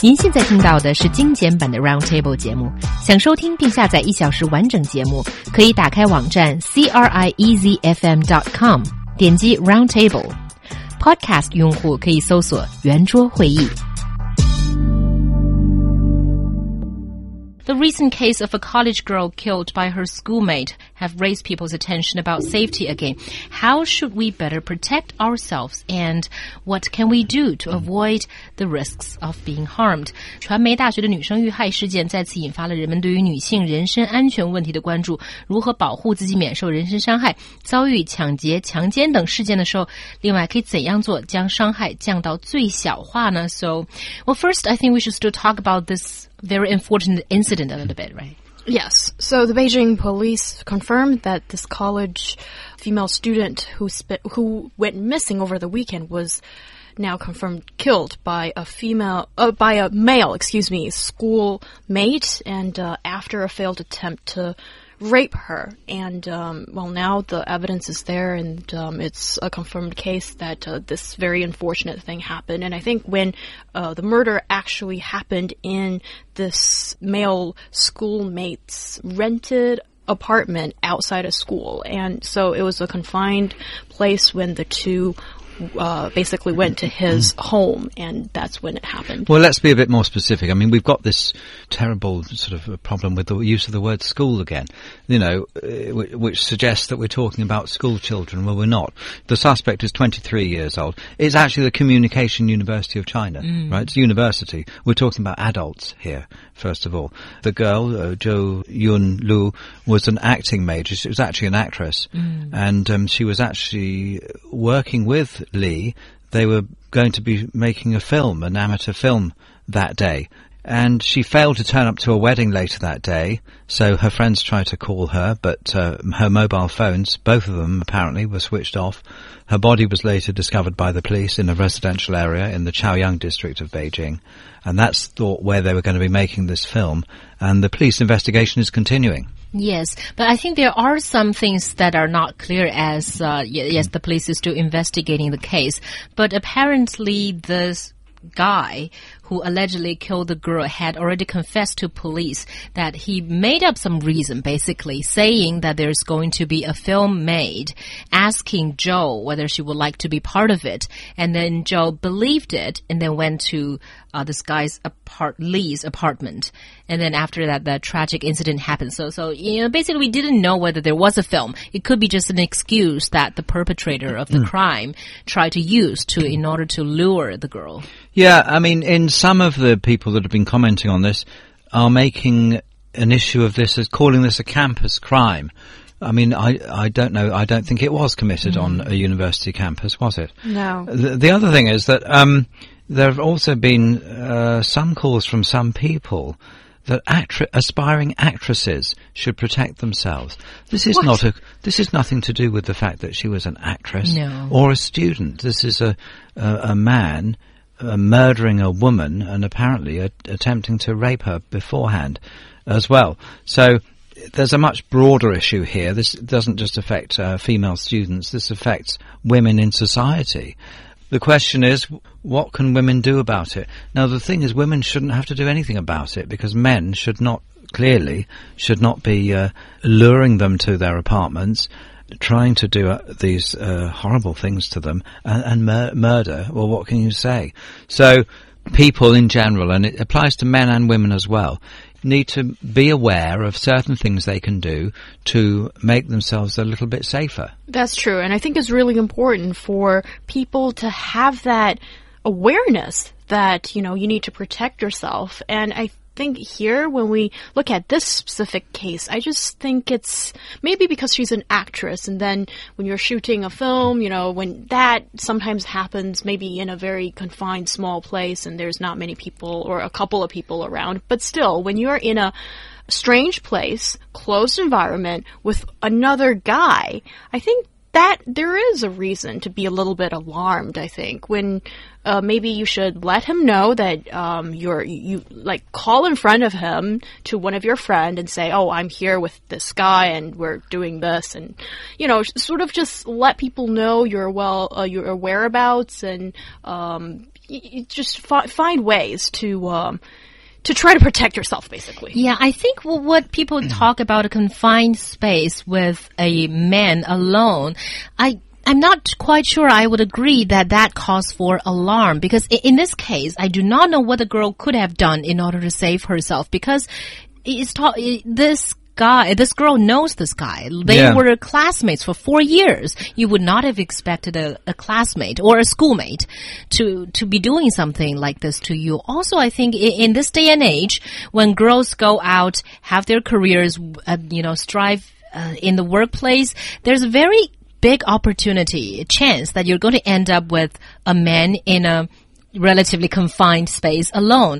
您现在听到的是精简版的 Roundtable 节目。想收听并下载一小时完整节目，可以打开网站 c r i e z f m dot com，点击 Roundtable。Podcast 用户可以搜索圆桌会议。The recent case of a college girl killed by her schoolmate have raised people's attention about safety again. How should we better protect ourselves and what can we do to avoid the risks of being harmed? 传媒大学的女生遇害事件再次引发了人们对于女性人身安全问题的关注。如何保护自己免受人身伤害？遭遇抢劫、强奸等事件的时候，另外可以怎样做将伤害降到最小化呢？So, well, first, I think we should still talk about this very unfortunate incident a little bit, right? Yes. So the Beijing police confirmed that this college female student who who went missing over the weekend was now confirmed killed by a female, uh, by a male, excuse me, schoolmate, and uh, after a failed attempt to rape her. And um, well, now the evidence is there, and um, it's a confirmed case that uh, this very unfortunate thing happened. And I think when uh, the murder actually happened in this male schoolmate's rented apartment outside of school. And so it was a confined place when the two uh, basically went to his home, and that's when it happened. Well, let's be a bit more specific. I mean, we've got this terrible sort of problem with the use of the word school again, you know, uh, which suggests that we're talking about school children. Well, we're not. The suspect is 23 years old. It's actually the Communication University of China, mm. right? It's a university. We're talking about adults here, first of all. The girl, uh, Zhou Yun Lu, was an acting major. She was actually an actress, mm. and um, she was actually working with Lee, they were going to be making a film, an amateur film that day. And she failed to turn up to a wedding later that day, so her friends tried to call her, but uh, her mobile phones, both of them apparently, were switched off. Her body was later discovered by the police in a residential area in the Chaoyang district of Beijing, and that's thought where they were going to be making this film, and the police investigation is continuing. Yes, but I think there are some things that are not clear as, uh, yes, the police is still investigating the case. But apparently this guy who allegedly killed the girl had already confessed to police that he made up some reason, basically saying that there's going to be a film made, asking Zhou whether she would like to be part of it. And then Zhou believed it and then went to uh, this guy's apart Lee's apartment. And then after that, the tragic incident happened. So, so, you know, basically we didn't know whether there was a film. It could be just an excuse that the perpetrator of the mm. crime tried to use to, in order to lure the girl. Yeah, I mean, in some of the people that have been commenting on this are making an issue of this as calling this a campus crime. I mean, I, I don't know. I don't think it was committed mm. on a university campus, was it? No. The, the other thing is that um, there have also been uh, some calls from some people that actri- aspiring actresses should protect themselves. This is what? not a. This is nothing to do with the fact that she was an actress no. or a student. This is a a, a man uh, murdering a woman and apparently a, attempting to rape her beforehand as well. So there's a much broader issue here. This doesn't just affect uh, female students. This affects women in society. The question is, what can women do about it? Now, the thing is, women shouldn't have to do anything about it because men should not, clearly, should not be uh, luring them to their apartments trying to do uh, these uh, horrible things to them and, and mur- murder, well, what can you say? So people in general, and it applies to men and women as well, need to be aware of certain things they can do to make themselves a little bit safer. That's true. And I think it's really important for people to have that awareness that, you know, you need to protect yourself. And I think here, when we look at this specific case, I just think it's maybe because she's an actress, and then when you're shooting a film, you know, when that sometimes happens, maybe in a very confined, small place, and there's not many people or a couple of people around, but still, when you're in a strange place, closed environment with another guy, I think that there is a reason to be a little bit alarmed. I think when uh, maybe you should let him know that um, you're you like call in front of him to one of your friend and say, "Oh, I'm here with this guy and we're doing this," and you know, sort of just let people know your well uh, your whereabouts and um, just fi- find ways to um, to try to protect yourself, basically. Yeah, I think what people mm-hmm. talk about a confined space with a man alone, I I'm not quite sure I would agree that that calls for alarm because in this case, I do not know what the girl could have done in order to save herself because it's ta- this guy, this girl knows this guy. They Yeah. were classmates for four years. You would not have expected a, a classmate or a schoolmate to to be doing something like this to you. Also, I think in, in this day and age, when girls go out, have their careers, uh, you know, strive uh, in the workplace, there's a very big opportunity, a chance that you're going to end up with a man in a relatively confined space alone.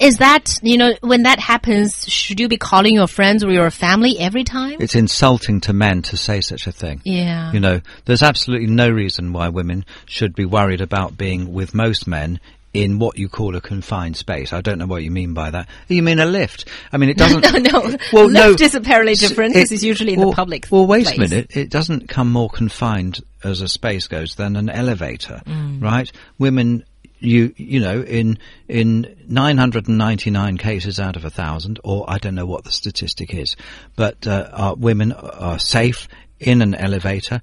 Is that, you know, when that happens, should you be calling your friends or your family every time? It's insulting to men to say such a thing. Yeah. You know, there's absolutely no reason why women should be worried about being with most men in what you call a confined space. I don't know what you mean by that. You mean a lift? I mean, it doesn't. no, no. Well, no. Lift is apparently different because It- it's usually in well, the public Well, wait place. a minute. It doesn't come more confined as a space goes than an elevator, Mm. right? Women, you you know, in in 999 cases out of a thousand, or I don't know what the statistic is, but uh, are, women are safe in an elevator.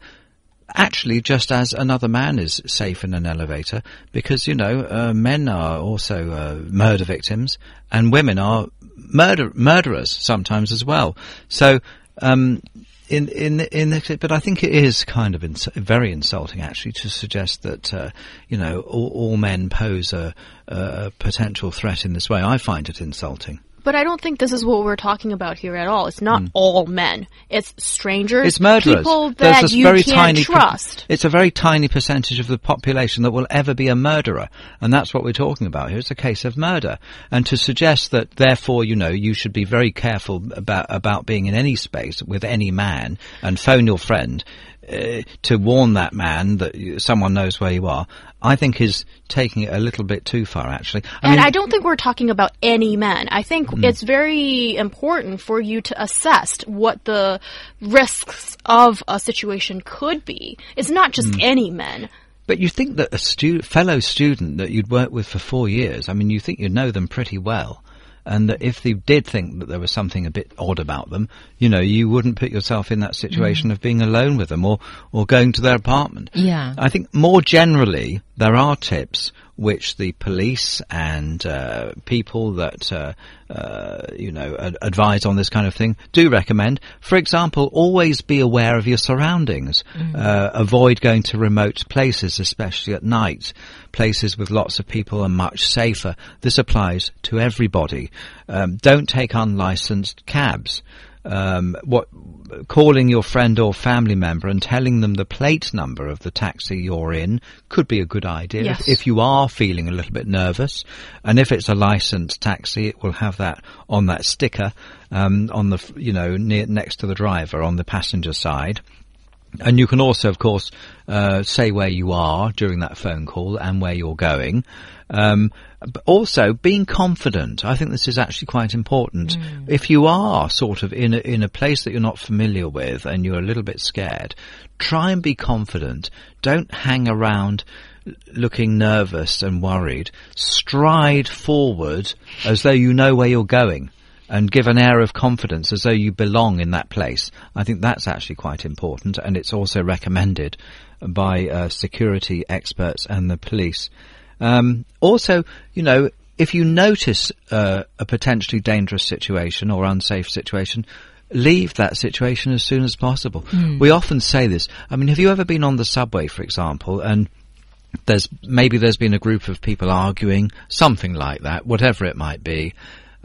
Actually, just as another man is safe in an elevator, because you know, uh, men are also uh, murder victims, and women are murder murderers sometimes as well. So, um, in in in but I think it is kind of ins- very insulting actually to suggest that uh, you know all, all men pose a, a potential threat in this way. I find it insulting. But I don't think this is what we're talking about here at all. It's not hmm. all men. It's strangers. It's murderers. People There's that this you very can't tiny trust. it's a very tiny percentage of the population that will ever be a murderer, and that's what we're talking about here. It's a case of murder, and to suggest that therefore, you know, you should be very careful about about being in any space with any man and phone your friend. Uh, to warn that man that you, someone knows where you are, I think is taking it a little bit too far. Actually, I and mean. I don't think we're talking about any men. I think it's very important for you to assess what the risks of a situation could be. It's not just Hmm. any men. But you think that a stu- fellow student that you'd worked with for four years, I mean, you think you'd know them pretty well. And that if they did think that there was something a bit odd about them, you know, you wouldn't put yourself in that mm. situation of being alone with them or, or going to their apartment. Yeah. I think more generally, there are tips which the police and uh, people that uh, uh, you know ad- advise on this kind of thing do recommend. For example, always be aware of your surroundings. Uh, avoid going to remote places, especially at night. Places with lots of people are much safer. This applies to everybody. Um, don't take unlicensed cabs um, what calling your friend or family member and telling them the plate number of the taxi you're in could be a good idea Yes. if, if you are feeling a little bit nervous. And if it's a licensed taxi, it will have that on that sticker um, on the you know near next to the driver on the passenger side. And you can also, of course, uh, say where you are during that phone call and where you're going. Um, but also being confident. I think this is actually quite important. If you are sort of in a, in a place that you're not familiar with and you're a little bit scared, try and be confident. Don't hang around looking nervous and worried. Stride forward as though you know where you're going and give an air of confidence as though you belong in that place. I think that's actually quite important, and it's also recommended by uh, security experts and the police. Um, also, you know, if you notice uh, a potentially dangerous situation or unsafe situation, leave that situation as soon as possible. We often say this. I mean, have you ever been on the subway, for example, and there's maybe there's been a group of people arguing, something like that, whatever it might be.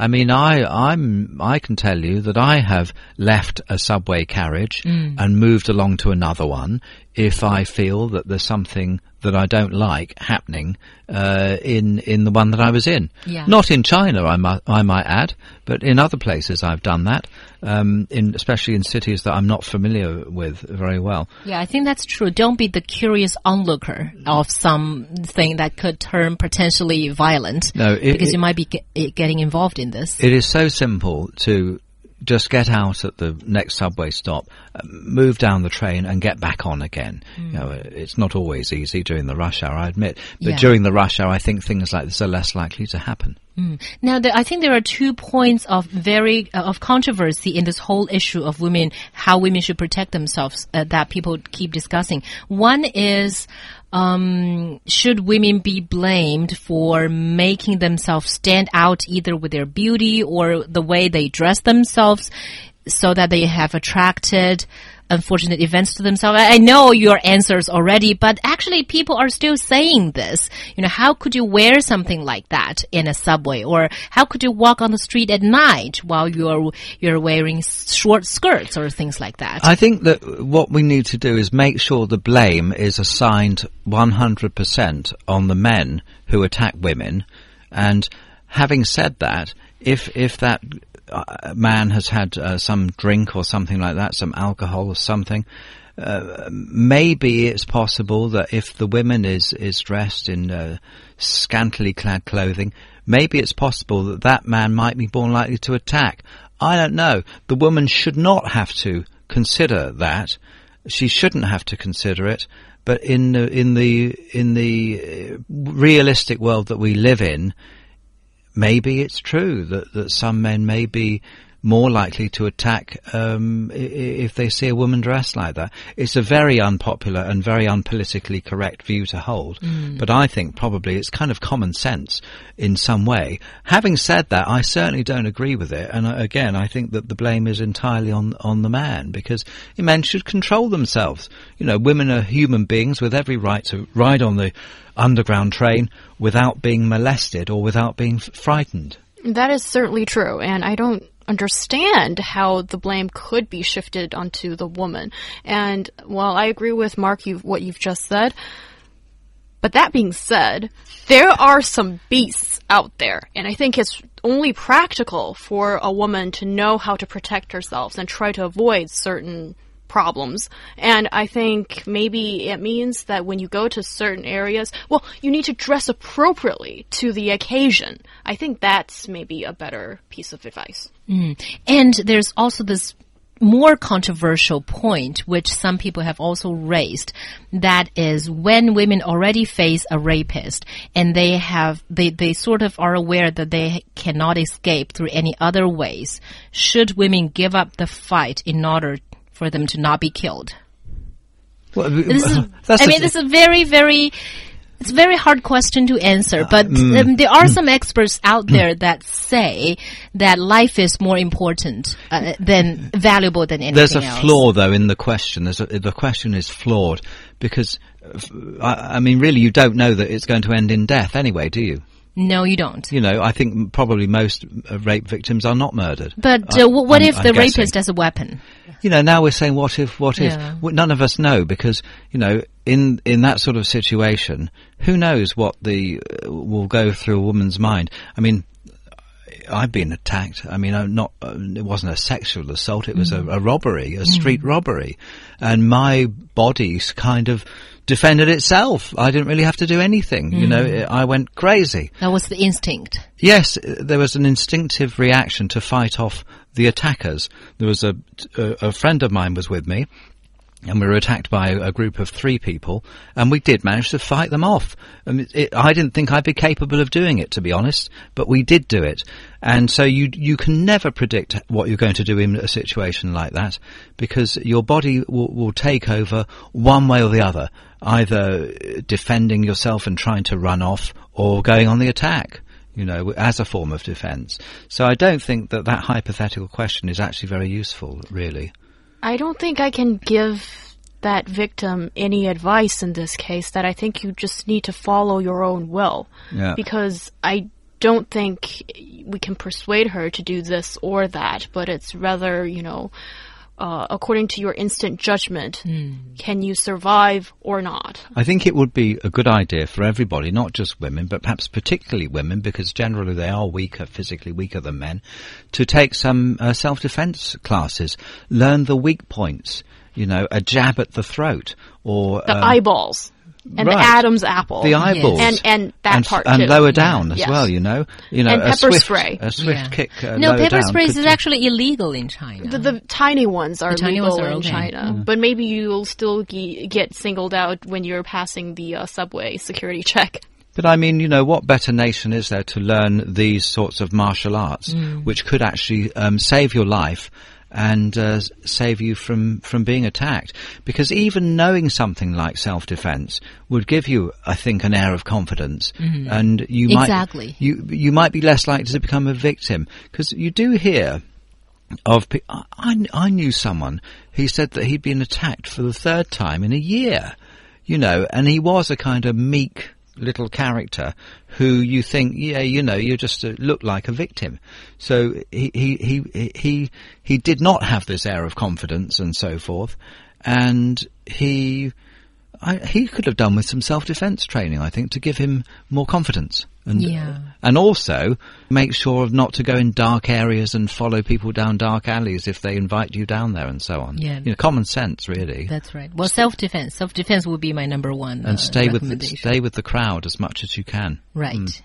I mean, I I'm I can tell you that I have left a subway carriage mm. and moved along to another one if I feel that there's something that I don't like happening uh, in in the one that I was in. Yeah. Not in China, I might I might add, but in other places I've done that. Um, in especially in cities that I'm not familiar with very well. Yeah, I think that's true. Don't be the curious onlooker of something that could turn potentially violent. No, it- because it- you might be ge- getting involved in this. It is so simple to just get out at the next subway stop, uh, move down the train, and get back on again. You know, it's not always easy during the rush hour, I admit, but Yeah. during the rush hour, I think things like this are less likely to happen. Now, the, I think there are two points of very uh, of controversy in this whole issue of women, how women should protect themselves uh, that people keep discussing. One is. Um, should women be blamed for making themselves stand out either with their beauty or the way they dress themselves so that they have attracted unfortunate events to themselves? I know your answers already, but actually people are still saying this. You know, how could you wear something like that in a subway? Or how could you walk on the street at night while you're, you're wearing short skirts or things like that? I think that what we need to do is make sure the blame is assigned 100% on the men who attack women. And having said that, if, if that man has had uh, some drink or something like that, some alcohol or something, uh, maybe it's possible that if the woman is, is dressed in uh, scantily clad clothing, maybe it's possible that that man might be more likely to attack. I don't know. The woman should not have to consider that. She shouldn't have to consider it. But in the, in the, in the uh, realistic world that we live in, maybe it's true that, that some men may be more likely to attack um, if they see a woman dressed like that. It's a very unpopular and very unpolitically correct view to hold, but I think probably it's kind of common sense in some way. Having said that, I certainly don't agree with it, and uh, again, I think that the blame is entirely on on the man because men should control themselves. You know, women are human beings with every right to ride on the underground train without being molested or without being f- frightened. That is certainly true, and I don't understand how the blame could be shifted onto the woman. And while I agree with Mark, you what you've just said, but that being said, there are some beasts out there, and I think it's only practical for a woman to know how to protect herself and try to avoid certain problems. And I think maybe it means that when you go to certain areas, well, you need to dress appropriately to the occasion. I think that's maybe a better piece of advice. Mm. And there's also this more controversial point, which some people have also raised, that is when women already face a rapist and they have, they, they sort of are aware that they cannot escape through any other ways, should women give up the fight in order for them to not be killed? Well, This is, I mean, this is a very, very, it's a very hard question to answer, but mm. um, there are some experts out there that say that life is more important uh, than valuable than anything There's a else. flaw, though, in the question. There's a, the question is flawed because, I, I, mean, really, you don't know that it's going to end in death anyway, do you? No, you don't. You know, I think probably most uh, rape victims are not murdered. But uh, wh- what I'm- if I'm the guessing. rapist has a weapon? You know, now we're saying what if, what if? Yeah. None of us know because, you know, in, in that sort of situation, who knows what the, uh, will go through a woman's mind. I mean, I've been attacked. I mean, I'm not, uh, it wasn't a sexual assault, it was a, a robbery, a street robbery. And my body's kind of defended itself. I didn't really have to do anything. You know, I went crazy. That was the instinct. Yes, uh, there was an instinctive reaction to fight off the attackers. There was a, a, a friend of mine was with me, and we were attacked by a group of three people, and we did manage to fight them off. And it, it, I didn't think I'd be capable of doing it, to be honest, but we did do it. And so you you can never predict what you're going to do in a situation like that, because your body will, will take over one way or the other, either defending yourself and trying to run off, or going on the attack you know, as a form of defence. So I don't think that that hypothetical question is actually very useful, really. I don't think I can give that victim any advice in this case that I think you just need to follow your own will. Yeah. Because I don't think we can persuade her to do this or that, but it's rather, you know, uh, according to your instant judgment, can you survive or not? I think it would be a good idea for everybody, not just women, but perhaps particularly women, because generally they are weaker, physically weaker than men, to take some uh, self-defense classes, learn the weak points, you know, a jab at the throat, or The um, eyeballs. And Right. the Adam's apple, the eyeballs and and that and, part and too. lower down as Yes. well. You know, you know, And a pepper swift, spray. a swift Yeah. kick. Uh, no, lower pepper down sprays is actually illegal in China. The, the tiny ones are tiny legal ones are in okay. China, Mm. but maybe you'll still ge- get singled out when you're passing the uh, subway security check. But I mean, you know, what better nation is there to learn these sorts of martial arts, Mm. which could actually um, save your life and uh, save you from, from being attacked? Because even knowing something like self-defense would give you, I think, an air of confidence, and you might Mm-hmm. Exactly. you you might be less likely to become a victim because you do hear of pe- I I knew someone who said that he'd been attacked for the third time in a year, you know, and he was a kind of meek little character who you think, yeah, you know, you just uh, look like a victim. So he, he, he, he, he did not have this air of confidence and so forth. And he, I, he could have done with some self-defense training, I think, to give him more confidence. And, Yeah. and also make sure of not to go in dark areas and follow people down dark alleys if they invite you down there and so on. Yeah. You know, common sense, really. That's right. Well, self-defense. Self-defense would be my number one. and uh, stay with the, stay with the crowd as much as you can. Right. Mm.